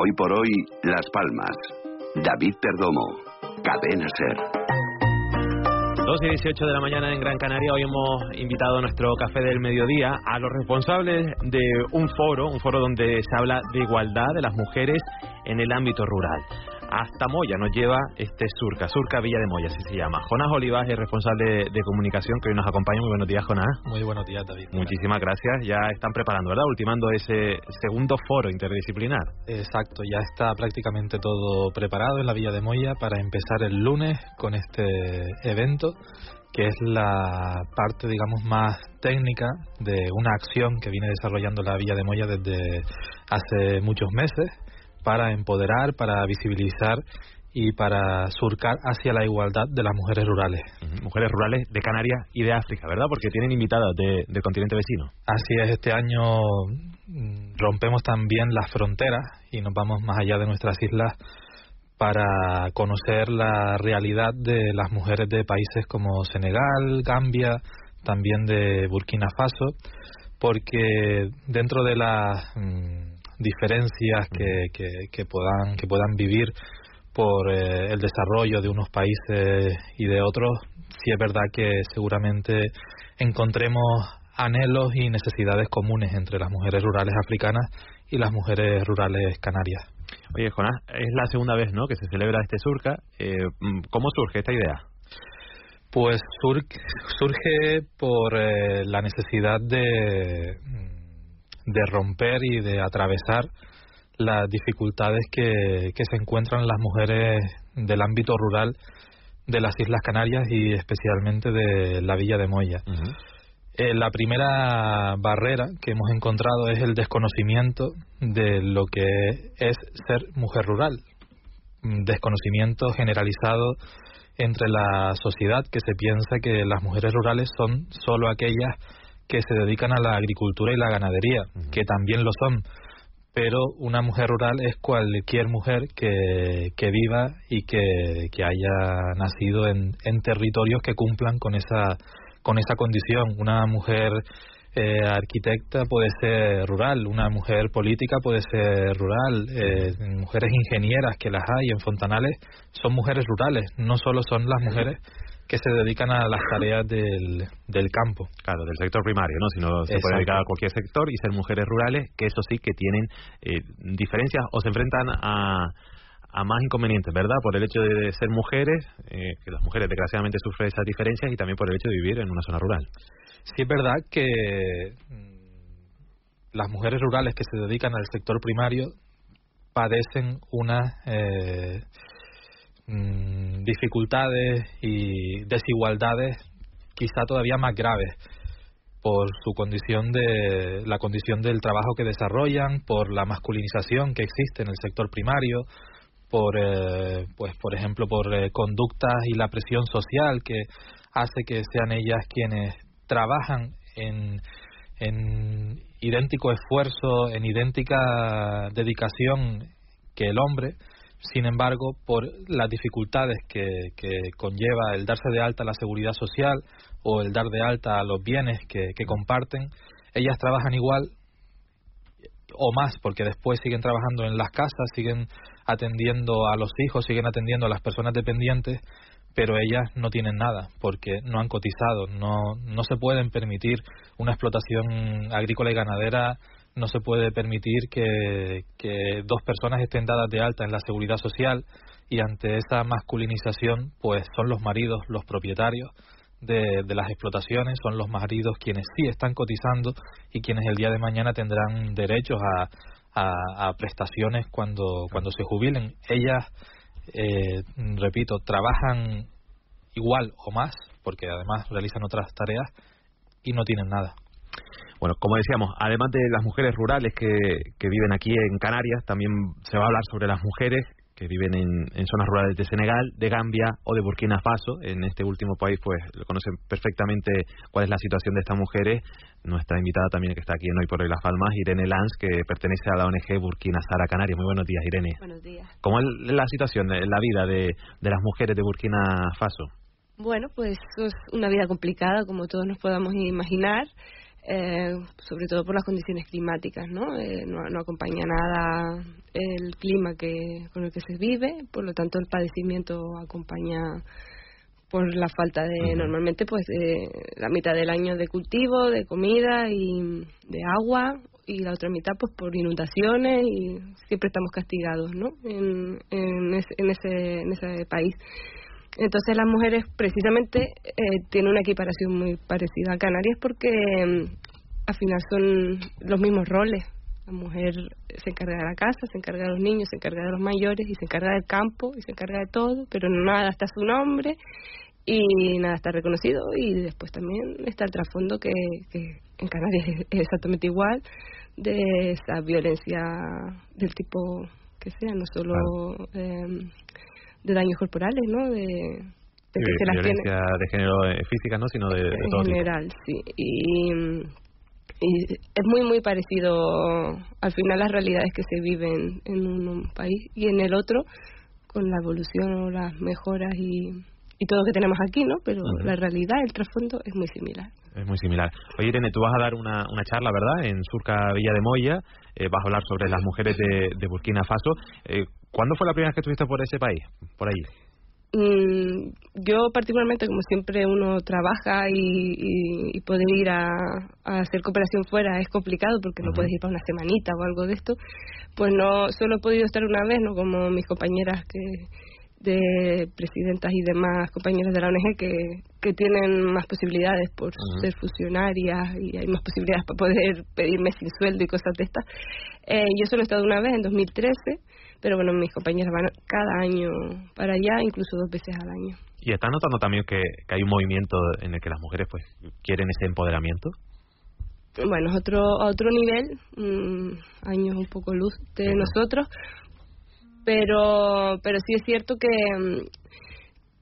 Hoy por hoy, Las Palmas. David Perdomo, Cadena Ser. 2 y 18 de la mañana en Gran Canaria. Hoy hemos invitado a nuestro café del mediodía a los responsables de un foro, un foro donde se habla de igualdad de las mujeres en el ámbito rural hasta Moya nos lleva este Surca, Surca Villa de Moya, así se llama. Jonás Olivas es responsable de, comunicación que hoy nos acompaña. Muy buenos días, Jonás. Muy buenos días, David. Muchísimas gracias. Ya están preparando, ¿verdad? Ultimando ese segundo foro interdisciplinar. Exacto, ya está prácticamente todo preparado en la Villa de Moya para empezar el lunes con este evento que es la parte, digamos, más técnica de una acción que viene desarrollando la Villa de Moya desde hace muchos meses para empoderar, para visibilizar y para surcar hacia la igualdad de las mujeres rurales. Mujeres rurales de Canarias y de África, ¿verdad? Porque tienen invitadas de, del continente vecino. Así es, este año mm, rompemos también las fronteras y nos vamos más allá de nuestras islas para conocer la realidad de las mujeres de países como Senegal, Gambia, también de Burkina Faso, porque dentro de las mm, diferencias que, que, puedan, que puedan vivir por eh, el desarrollo de unos países y de otros, sí es verdad que seguramente encontremos anhelos y necesidades comunes entre las mujeres rurales africanas y las mujeres rurales canarias. Oye, Jonás, es la segunda vez ¿no? que se celebra este surca. Eh, ¿Cómo surge esta idea? Pues surge por eh, la necesidad de de romper y de atravesar las dificultades que, que se encuentran las mujeres del ámbito rural de las Islas Canarias y especialmente de la Villa de Moya. Eh, la primera barrera que hemos encontrado es el desconocimiento de lo que es ser mujer rural, desconocimiento generalizado entre la sociedad que se piensa que las mujeres rurales son solo aquellas que se dedican a la agricultura y la ganadería, que también lo son, pero una mujer rural es cualquier mujer que, que viva y que, que haya nacido en, en, territorios que cumplan con esa, con esa condición. Una mujer eh, arquitecta puede ser rural, una mujer política puede ser rural, eh, mujeres ingenieras que las hay en Fontanales son mujeres rurales, no solo son las mujeres que se dedican a las tareas del, del campo. Claro, del sector primario, ¿no? Sino se puede dedicar a cualquier sector y ser mujeres rurales, que eso sí que tienen eh, diferencias o se enfrentan a, a más inconvenientes, ¿verdad? Por el hecho de ser mujeres, eh, que las mujeres desgraciadamente sufren esas diferencias y también por el hecho de vivir en una zona rural. Sí es verdad que mm, las mujeres rurales que se dedican al sector primario padecen una eh, Mm, dificultades y desigualdades quizá todavía más graves por su condición de la condición del trabajo que desarrollan, por la masculinización que existe en el sector primario, por eh, pues por ejemplo por eh, conductas y la presión social que hace que sean ellas quienes trabajan en en idéntico esfuerzo, en idéntica dedicación que el hombre sin embargo, por las dificultades que, que conlleva el darse de alta la seguridad social o el dar de alta a los bienes que, que comparten, ellas trabajan igual o más, porque después siguen trabajando en las casas, siguen atendiendo a los hijos, siguen atendiendo a las personas dependientes, pero ellas no tienen nada porque no han cotizado, no, no se pueden permitir una explotación agrícola y ganadera no se puede permitir que, dos personas estén dadas de alta en la seguridad social y ante esa masculinización pues son los maridos los propietarios de, las explotaciones, son los maridos quienes sí están cotizando y quienes el día de mañana tendrán derechos a, prestaciones cuando, cuando se jubilen. Ellas, eh, repito, trabajan igual o más, porque además realizan otras tareas y no tienen nada. Bueno, como decíamos, además de las mujeres rurales que, que viven aquí en Canarias, también se va a hablar sobre las mujeres que viven en, en, zonas rurales de Senegal, de Gambia o de Burkina Faso. En este último país, pues, lo conocen perfectamente cuál es la situación de estas mujeres. Nuestra invitada también, que está aquí en Hoy por Hoy Las Palmas, Irene Lanz, que pertenece a la ONG Burkina Sara Canarias. Muy buenos días, Irene. Buenos días. ¿Cómo es la situación, la vida de, de las mujeres de Burkina Faso? Bueno, pues es una vida complicada, como todos nos podamos imaginar. Eh, sobre todo por las condiciones climáticas, ¿no? Eh, ¿no? ¿no? acompaña nada el clima que con el que se vive, por lo tanto el padecimiento acompaña por la falta de normalmente pues la mitad del año de cultivo, de comida y de agua y la otra mitad pues por inundaciones y siempre estamos castigados, ¿no? En, en, ese, en ese en ese país. Entonces las mujeres precisamente eh, tienen una equiparación muy parecida a Canarias porque mm, al final son los mismos roles. La mujer se encarga de la casa, se encarga de los niños, se encarga de los mayores y se encarga del campo y se encarga de todo, pero nada está su nombre y nada está reconocido y después también está el trasfondo que, que en Canarias es exactamente igual de esa violencia del tipo que sea, no solo eh, de daños corporales, ¿no? De, de que se violencia de género eh, física, ¿no? Sino de, de en general, sí. Y, y, es muy, muy parecido al final las realidades que se viven en un, país y en el otro con la evolución o las mejoras y, y todo lo que tenemos aquí, ¿no? Pero la realidad, el trasfondo es muy similar. Es muy similar. Oye, Irene, tú vas a dar una, una charla, ¿verdad?, en Surca Villa de Moya. Eh, vas a hablar sobre las mujeres de, de Burkina Faso. Eh, ¿Cuándo fue la primera vez que estuviste por ese país, por allí? Mm, yo particularmente, como siempre uno trabaja y, y, poder ir a, hacer cooperación fuera es complicado porque no puedes ir para una semanita o algo de esto, pues no solo he podido estar una vez, no como mis compañeras que de presidentas y demás compañeras de la ONG que, que tienen más posibilidades por ser funcionarias y hay más posibilidades para poder pedirme sin sueldo y cosas de estas. Eh, yo solo he estado una vez en 2013 pero bueno, mis compañeras van cada año para allá, incluso dos veces al año. ¿Y estás notando también que, hay un movimiento en el que las mujeres pues quieren ese empoderamiento? Bueno, es otro, otro nivel, mm, años un poco luz de nosotros, pero, pero sí es cierto que,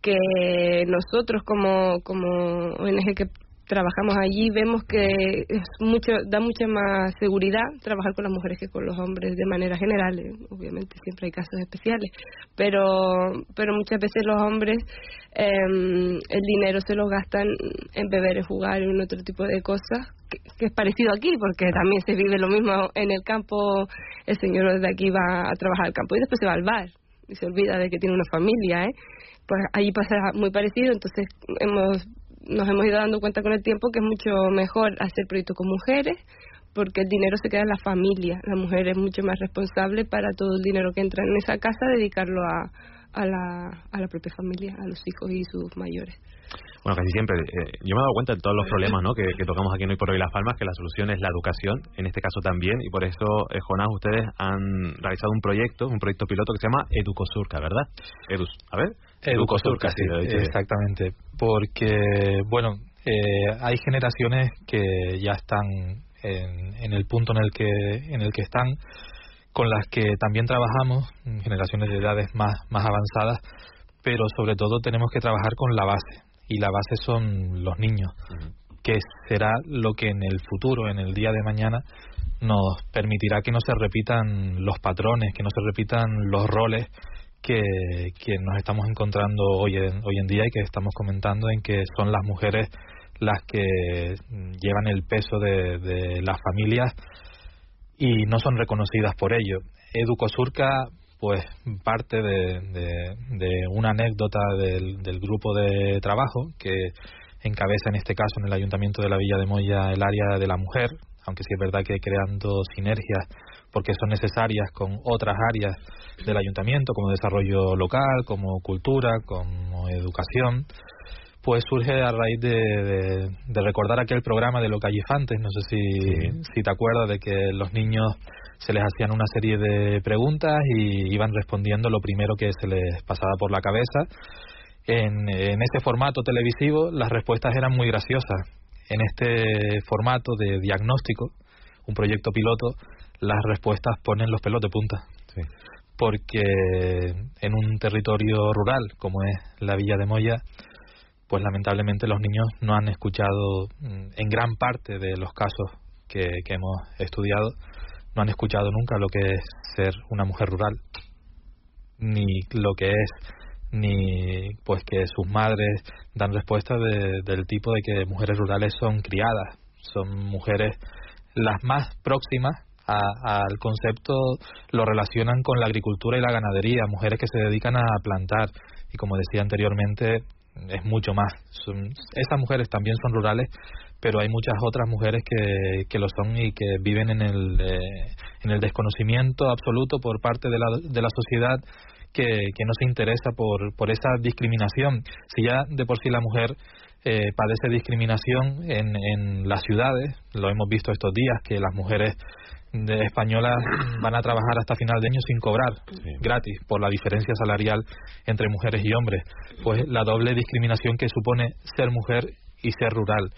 que nosotros como, como ONG que trabajamos allí vemos que es mucho da mucha más seguridad trabajar con las mujeres que con los hombres de manera general eh, obviamente siempre hay casos especiales pero pero muchas veces los hombres eh, el dinero se lo gastan en beber en jugar en otro tipo de cosas que, es parecido aquí porque también se vive lo mismo en el campo el señor de aquí va a trabajar al campo y después se va al bar y se olvida de que tiene una familia eh pues allí pasa muy parecido entonces hemos nos hemos ido dando cuenta con el tiempo que es mucho mejor hacer proyectos con mujeres porque el dinero se queda en la familia. La mujer es mucho más responsable para todo el dinero que entra en esa casa, dedicarlo a, la, a la propia familia, a los hijos y sus mayores. Bueno, casi siempre. Eh, yo me he dado cuenta de todos los problemas ¿no? que, tocamos aquí en Hoy por Hoy Las Palmas, que la solución es la educación, en este caso también, y por eso, eh, Jonás, ustedes han realizado un proyecto, un proyecto piloto que se llama Educosurca, ¿verdad? Edus, a ver. Educosurca, sí, exactamente. Porque, bueno, eh, hay generaciones que ya están en, en, el punto en el que en el que están con las que también trabajamos generaciones de edades más más avanzadas pero sobre todo tenemos que trabajar con la base y la base son los niños que será lo que en el futuro en el día de mañana nos permitirá que no se repitan los patrones que no se repitan los roles que, que nos estamos encontrando hoy en, hoy en día y que estamos comentando en que son las mujeres las que llevan el peso de, de las familias y no son reconocidas por ello. Educosurca pues parte de, de, una anécdota del, del, grupo de trabajo que encabeza en este caso en el Ayuntamiento de la Villa de Moya el área de la mujer, aunque sí es verdad que creando sinergias porque son necesarias con otras áreas del ayuntamiento, como desarrollo local, como cultura, como educación, pues surge a raíz de, de, recordar aquel programa de Lo Callefantes, no sé si, si te acuerdas de que los niños se les hacían una serie de preguntas y iban respondiendo lo primero que se les pasaba por la cabeza. En, en ese formato televisivo las respuestas eran muy graciosas. En este formato de diagnóstico, un proyecto piloto, las respuestas ponen los pelos de punta. Porque en un territorio rural como es la Villa de Moya, pues lamentablemente los niños no han escuchado, mm, en gran parte de los casos que, que hemos estudiado, no han escuchado nunca lo que es ser una mujer rural, ni lo que es ni pues que sus madres dan respuestas de, del tipo de que mujeres rurales son criadas, son mujeres las más próximas al concepto lo relacionan con la agricultura y la ganadería, mujeres que se dedican a plantar y como decía anteriormente es mucho más. Son, esas mujeres también son rurales, pero hay muchas otras mujeres que, que lo son y que viven en el, eh, en el desconocimiento absoluto por parte de la, de la sociedad que, que no se interesa por, por esa discriminación. Si ya de por sí la mujer eh, padece discriminación en, en las ciudades, lo hemos visto estos días, que las mujeres de españolas van a trabajar hasta final de año sin cobrar, gratis, por la diferencia salarial entre mujeres y hombres. Pues la doble discriminación que supone ser mujer y ser rural.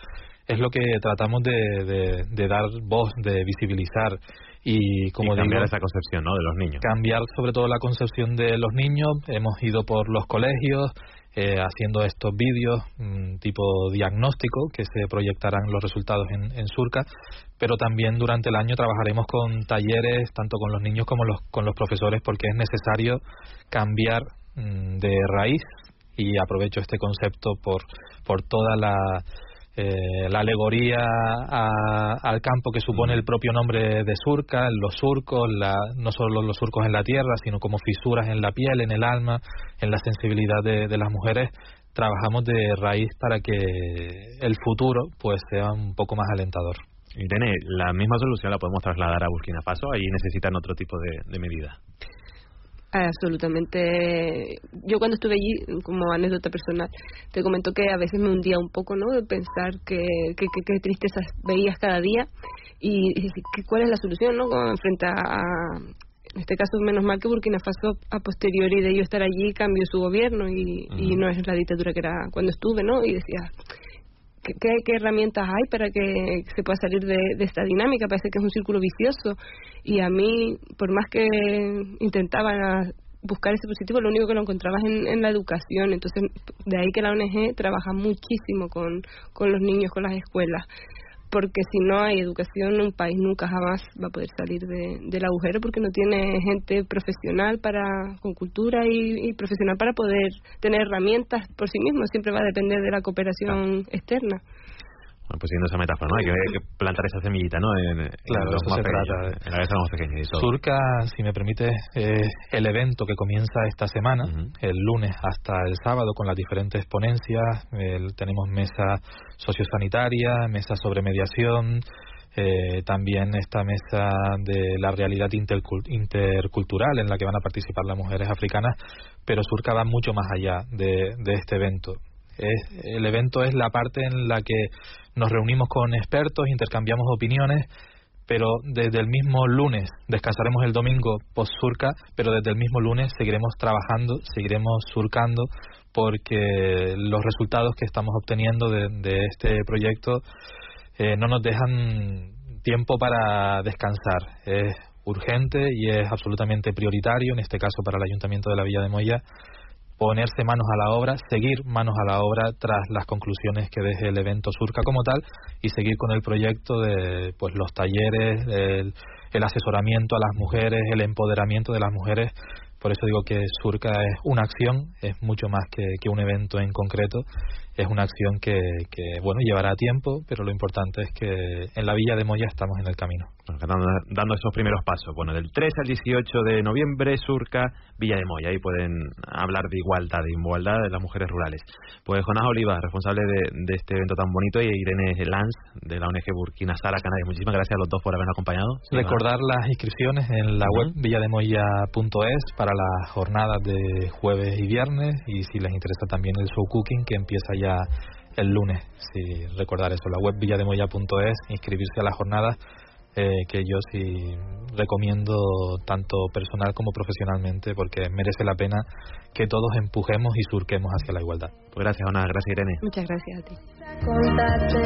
Es lo que tratamos de, de, dar voz, de visibilizar y como cambiar esa concepción ¿no? de los niños. Cambiar sobre todo la concepción de los niños. Hemos ido por los colegios, eh, haciendo estos vídeos mm, tipo diagnóstico que se proyectarán los resultados en, en, Surca, pero también durante el año trabajaremos con talleres tanto con los niños como los, con los profesores porque es necesario cambiar mm, de raíz y aprovecho este concepto por, por toda la eh, la alegoría al campo que supone el propio nombre de surca, los surcos, la, no solo los surcos en la tierra, sino como fisuras en la piel, en el alma, en la sensibilidad de, las mujeres, trabajamos de raíz para que el futuro pues sea un poco más alentador. Irene, la misma solución la podemos trasladar a Burkina Faso, ahí necesitan otro tipo de, de medidas. Absolutamente. Yo cuando estuve allí, como anécdota personal, te comento que a veces me hundía un poco, ¿no? De pensar que, que, que, tristezas veías cada día y, cuál es la solución, ¿no? Frente a, en este caso, menos mal que Burkina Faso, a posteriori de ello estar allí, cambió su gobierno y, y no es la dictadura que era cuando estuve, ¿no? Y decía, ¿Qué, ¿Qué, herramientas hay para que se pueda salir de, esta dinámica? Parece que es un círculo vicioso y a mí, por más que intentaba buscar ese positivo, lo único que lo encontraba es en, la educación. Entonces, de ahí que la ONG trabaja muchísimo con, con los niños, con las escuelas porque si no hay educación un país nunca jamás va a poder salir de, del agujero porque no tiene gente profesional para con cultura y, profesional para poder tener herramientas por sí mismo. Siempre va a depender de la cooperación externa bueno, pues siguiendo esa metáfora, ¿no? Hay que, plantar esa semillita, ¿no? En, claro, eso se trata. En la más pequeña. Surca, si me permite, es el evento que comienza esta semana, el lunes hasta el sábado, con las diferentes ponencias. tenemos mesa sociosanitaria, mesa sobre mediación, eh, también esta mesa de la realidad intercultural en la que van a participar las mujeres africanas, pero Surca va mucho más allá de, de este evento. Es, el evento es la parte en la que nos reunimos con expertos, intercambiamos opiniones, pero desde el mismo lunes, descansaremos el domingo post surca, pero desde el mismo lunes seguiremos trabajando, seguiremos surcando, porque los resultados que estamos obteniendo de, este proyecto eh, no nos dejan tiempo para descansar. Es urgente y es absolutamente prioritario, en este caso para el Ayuntamiento de la Villa de Moya, ponerse manos a la obra, seguir manos a la obra tras las conclusiones que deje el evento Surca como tal y seguir con el proyecto de pues los talleres, el, el asesoramiento a las mujeres, el empoderamiento de las mujeres. Por eso digo que Surca es una acción, es mucho más que, que un evento en concreto es una acción que, que, bueno, llevará tiempo, pero lo importante es que en la Villa de Moya estamos en el camino. Dando, esos primeros pasos. Bueno, del 3 al 18 de noviembre, Surca, Villa de Moya. Ahí pueden hablar de igualdad, de igualdad de las mujeres rurales. Pues Jonás Oliva, responsable de, este evento tan bonito, y Irene Lanz, de la ONG Burkina Sara Canarias. Muchísimas gracias a los dos por habernos acompañado. Recordar las inscripciones en la web villademoya.es para las jornadas de jueves y viernes, y si les interesa también el show cooking, que empieza ya el lunes, si recordar eso, la web villademoya.es, inscribirse a la jornada, eh, que yo sí recomiendo tanto personal como profesionalmente, porque merece la pena que todos empujemos y surquemos hacia la igualdad. Pues gracias, Ana, gracias Irene. Muchas gracias a ti.